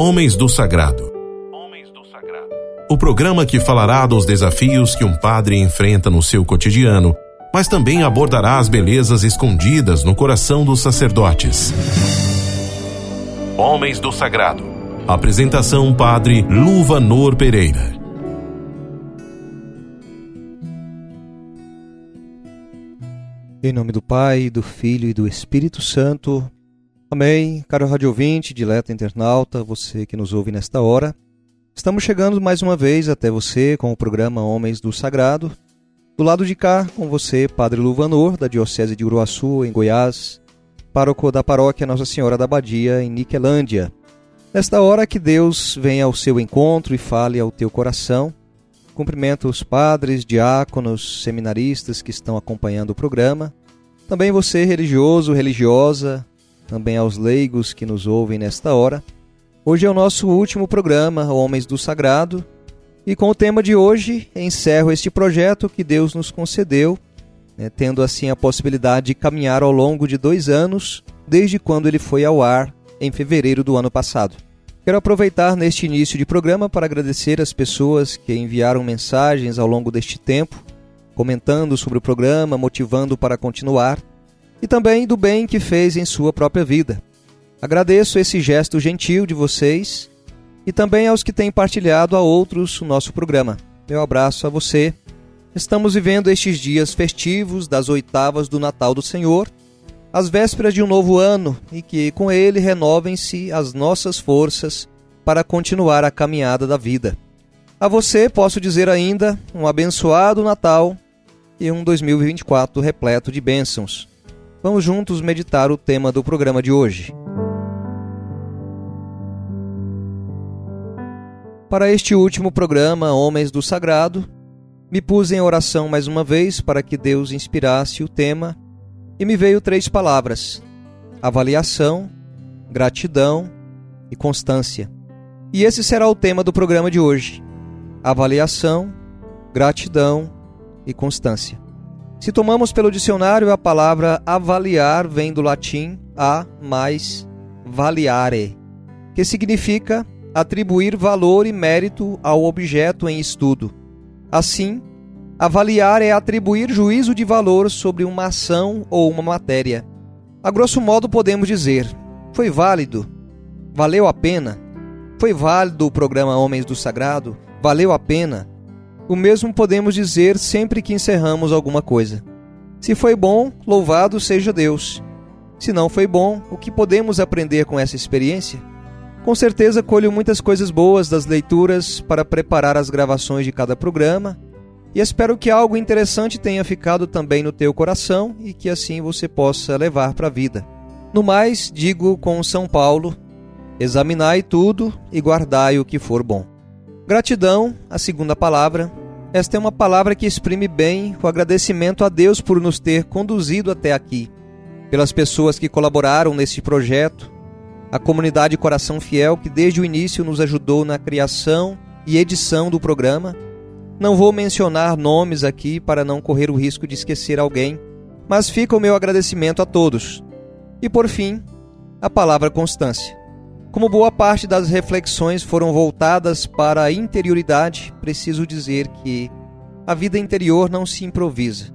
Homens do Sagrado. O programa que falará dos desafios que um padre enfrenta no seu cotidiano, mas também abordará as belezas escondidas no coração dos sacerdotes. Homens do Sagrado. Apresentação Padre Luvanor Pereira. Em nome do Pai, do Filho e do Espírito Santo. Amém. Caro rádio ouvinte, dileto internauta, você que nos ouve nesta hora. Estamos chegando mais uma vez até você com o programa Homens do Sagrado. Do lado de cá, com você, Padre Luvanor, da Diocese de Uruaçu, em Goiás, pároco da paróquia Nossa Senhora da Badia, em Niquelândia. Nesta hora que Deus venha ao seu encontro e fale ao teu coração, Cumprimento os padres, diáconos, seminaristas que estão acompanhando o programa. Também você, religioso, religiosa, também aos leigos que nos ouvem nesta hora. Hoje é o nosso último programa, Homens do Sagrado, e com o tema de hoje encerro este projeto que Deus nos concedeu, né, tendo assim a possibilidade de caminhar ao longo de dois anos, desde quando ele foi ao ar em fevereiro do ano passado. Quero aproveitar neste início de programa para agradecer as pessoas que enviaram mensagens ao longo deste tempo, comentando sobre o programa, motivando para continuar, e também do bem que fez em sua própria vida. Agradeço esse gesto gentil de vocês e também aos que têm partilhado a outros o nosso programa. Meu abraço a você. Estamos vivendo estes dias festivos das oitavas do Natal do Senhor as vésperas de um novo ano e que com ele renovem-se as nossas forças para continuar a caminhada da vida. A você posso dizer ainda um abençoado Natal e um 2024 repleto de bênçãos. Vamos juntos meditar o tema do programa de hoje. Para este último programa, Homens do Sagrado, me pus em oração mais uma vez para que Deus inspirasse o tema e me veio três palavras: avaliação, gratidão e constância. E esse será o tema do programa de hoje: avaliação, gratidão e constância. Se tomamos pelo dicionário, a palavra avaliar vem do latim a mais valiare, que significa atribuir valor e mérito ao objeto em estudo. Assim, Avaliar é atribuir juízo de valor sobre uma ação ou uma matéria. A grosso modo, podemos dizer: foi válido? Valeu a pena? Foi válido o programa Homens do Sagrado? Valeu a pena? O mesmo podemos dizer sempre que encerramos alguma coisa. Se foi bom, louvado seja Deus. Se não foi bom, o que podemos aprender com essa experiência? Com certeza colho muitas coisas boas das leituras para preparar as gravações de cada programa e espero que algo interessante tenha ficado também no teu coração e que assim você possa levar para a vida. No mais, digo com São Paulo: examinai tudo e guardai o que for bom. Gratidão, a segunda palavra. Esta é uma palavra que exprime bem o agradecimento a Deus por nos ter conduzido até aqui, pelas pessoas que colaboraram neste projeto, a comunidade Coração Fiel que desde o início nos ajudou na criação e edição do programa não vou mencionar nomes aqui para não correr o risco de esquecer alguém, mas fica o meu agradecimento a todos. E por fim, a palavra constância. Como boa parte das reflexões foram voltadas para a interioridade, preciso dizer que a vida interior não se improvisa.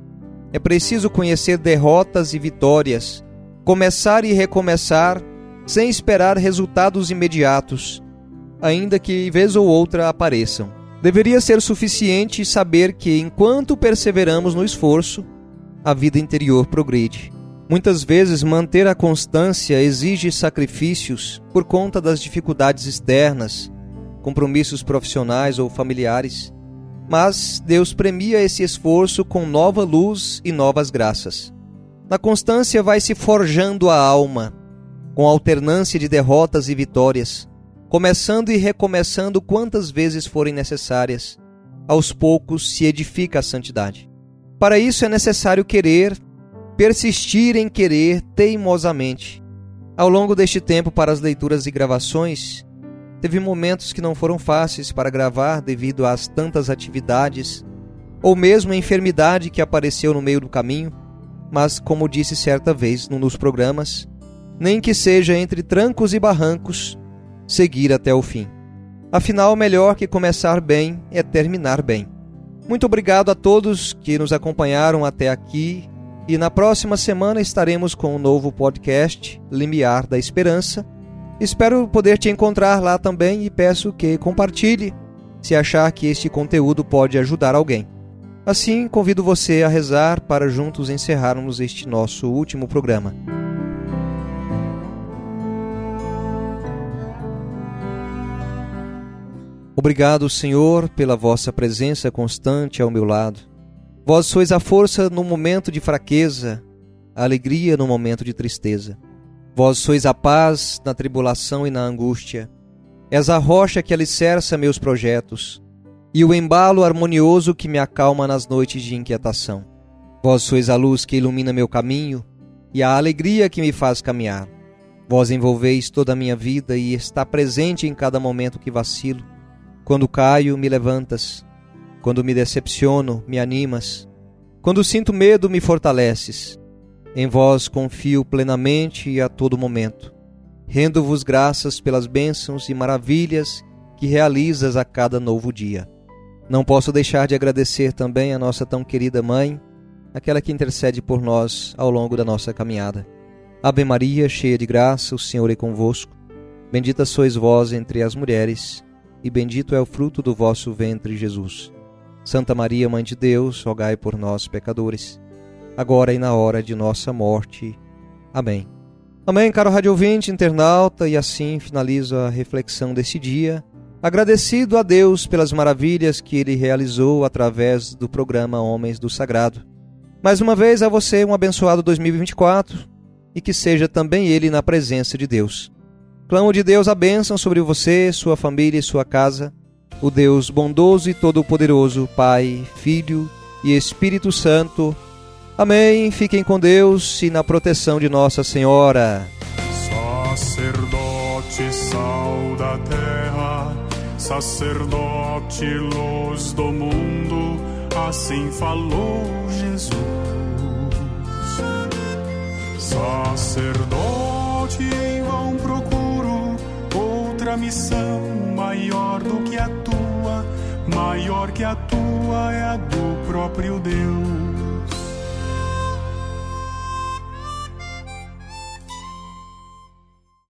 É preciso conhecer derrotas e vitórias, começar e recomeçar sem esperar resultados imediatos, ainda que vez ou outra apareçam. Deveria ser suficiente saber que, enquanto perseveramos no esforço, a vida interior progride. Muitas vezes, manter a constância exige sacrifícios por conta das dificuldades externas, compromissos profissionais ou familiares. Mas Deus premia esse esforço com nova luz e novas graças. Na constância vai se forjando a alma, com alternância de derrotas e vitórias começando e recomeçando quantas vezes forem necessárias. Aos poucos se edifica a santidade. Para isso é necessário querer, persistir em querer teimosamente. Ao longo deste tempo, para as leituras e gravações, teve momentos que não foram fáceis para gravar devido às tantas atividades, ou mesmo a enfermidade que apareceu no meio do caminho, mas, como disse certa vez num dos programas, nem que seja entre trancos e barrancos, seguir até o fim. Afinal, melhor que começar bem é terminar bem. Muito obrigado a todos que nos acompanharam até aqui e na próxima semana estaremos com um novo podcast, Limiar da Esperança. Espero poder te encontrar lá também e peço que compartilhe se achar que este conteúdo pode ajudar alguém. Assim, convido você a rezar para juntos encerrarmos este nosso último programa. Obrigado, Senhor, pela vossa presença constante ao meu lado. Vós sois a força no momento de fraqueza, a alegria no momento de tristeza. Vós sois a paz na tribulação e na angústia. És a rocha que alicerça meus projetos e o embalo harmonioso que me acalma nas noites de inquietação. Vós sois a luz que ilumina meu caminho e a alegria que me faz caminhar. Vós envolveis toda a minha vida e está presente em cada momento que vacilo. Quando caio, me levantas. Quando me decepciono, me animas. Quando sinto medo, me fortaleces. Em vós confio plenamente e a todo momento. Rendo-vos graças pelas bênçãos e maravilhas que realizas a cada novo dia. Não posso deixar de agradecer também a nossa tão querida mãe, aquela que intercede por nós ao longo da nossa caminhada. Ave Maria, cheia de graça, o Senhor é convosco. Bendita sois vós entre as mulheres e bendito é o fruto do vosso ventre, Jesus. Santa Maria, Mãe de Deus, rogai por nós, pecadores, agora e na hora de nossa morte. Amém. Amém, caro rádio ouvinte, internauta, e assim finalizo a reflexão desse dia, agradecido a Deus pelas maravilhas que Ele realizou através do programa Homens do Sagrado. Mais uma vez a você um abençoado 2024 e que seja também ele na presença de Deus. Clamo de Deus a bênção sobre você, sua família e sua casa. O Deus bondoso e todo-poderoso, Pai, Filho e Espírito Santo. Amém. Fiquem com Deus e na proteção de Nossa Senhora. Sacerdote, sal da terra, sacerdote, luz do mundo, assim falou Jesus. Sacerdote em vão procura outra missão maior do que a tua, maior que a tua é a do próprio Deus.